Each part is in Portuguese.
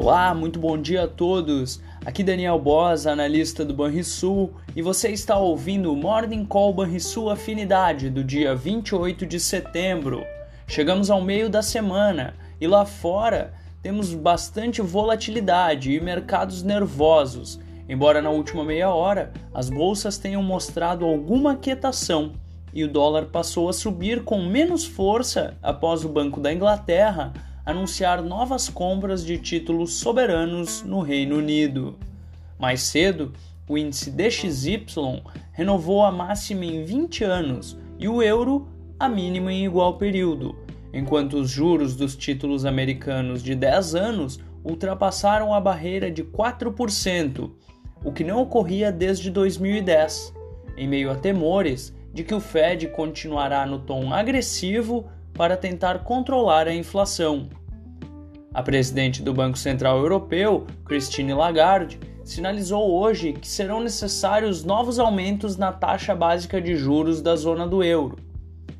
Olá, muito bom dia a todos. Aqui Daniel Boas, analista do Banrisul, e você está ouvindo o Morning Call Banrisul Afinidade do dia 28 de setembro. Chegamos ao meio da semana e lá fora temos bastante volatilidade e mercados nervosos. Embora na última meia hora as bolsas tenham mostrado alguma quietação e o dólar passou a subir com menos força após o Banco da Inglaterra anunciar novas compras de títulos soberanos no Reino Unido. Mais cedo, o índice DXY renovou a máxima em 20 anos e o euro a mínima em igual período, enquanto os juros dos títulos americanos de 10 anos ultrapassaram a barreira de 4%, o que não ocorria desde 2010, em meio a temores de que o Fed continuará no tom agressivo para tentar controlar a inflação. A presidente do Banco Central Europeu, Christine Lagarde, sinalizou hoje que serão necessários novos aumentos na taxa básica de juros da zona do euro.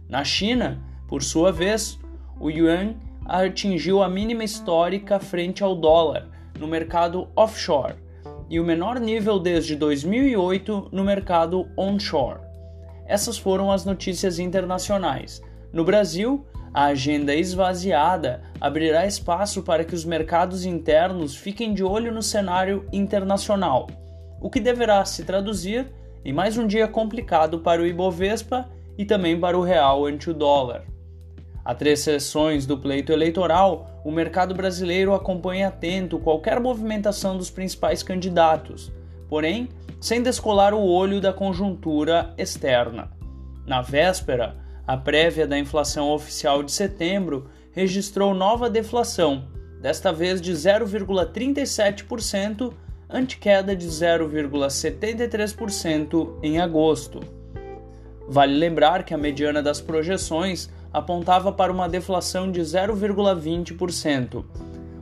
Na China, por sua vez, o yuan atingiu a mínima histórica frente ao dólar no mercado offshore e o menor nível desde 2008 no mercado onshore. Essas foram as notícias internacionais. No Brasil, a agenda esvaziada abrirá espaço para que os mercados internos fiquem de olho no cenário internacional, o que deverá se traduzir em mais um dia complicado para o Ibovespa e também para o real ante o dólar. A três sessões do pleito eleitoral, o mercado brasileiro acompanha atento qualquer movimentação dos principais candidatos, porém, sem descolar o olho da conjuntura externa. Na véspera, a prévia da inflação oficial de setembro registrou nova deflação, desta vez de 0,37%, ante queda de 0,73% em agosto. Vale lembrar que a mediana das projeções apontava para uma deflação de 0,20%.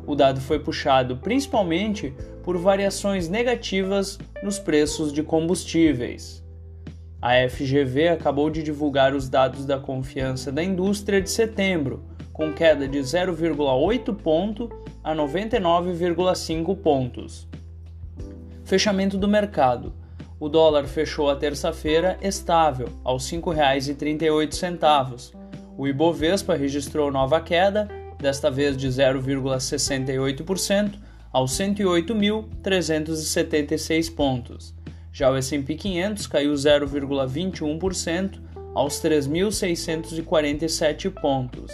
O dado foi puxado principalmente por variações negativas nos preços de combustíveis. A FGV acabou de divulgar os dados da confiança da indústria de setembro, com queda de 0,8 ponto a 99,5 pontos. Fechamento do mercado. O dólar fechou a terça-feira estável, aos R$ 5,38. O Ibovespa registrou nova queda, desta vez de 0,68%, aos 108.376 pontos. Já o S&P 500 caiu 0,21% aos 3.647 pontos.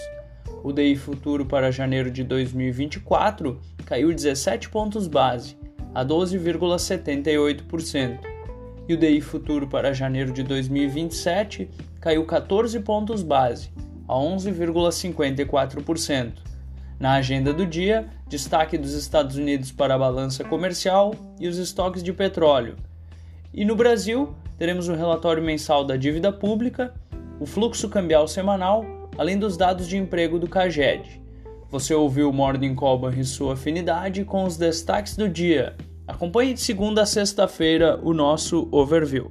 O DI futuro para janeiro de 2024 caiu 17 pontos base, a 12,78%. E o DI futuro para janeiro de 2027 caiu 14 pontos base, a 11,54%. Na agenda do dia, destaque dos Estados Unidos para a balança comercial e os estoques de petróleo. E no Brasil, teremos o relatório mensal da dívida pública, o fluxo cambial semanal, além dos dados de emprego do CAGED. Você ouviu o Morning Call e sua afinidade com os destaques do dia. Acompanhe de segunda a sexta-feira o nosso overview.